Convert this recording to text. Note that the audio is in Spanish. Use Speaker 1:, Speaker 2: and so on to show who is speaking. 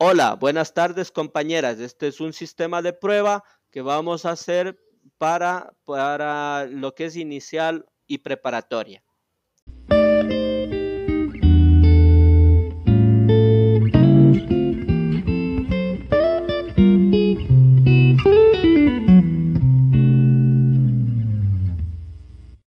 Speaker 1: Hola, buenas tardes compañeras. Este es un sistema de prueba que vamos a hacer para, para lo que es inicial y preparatoria.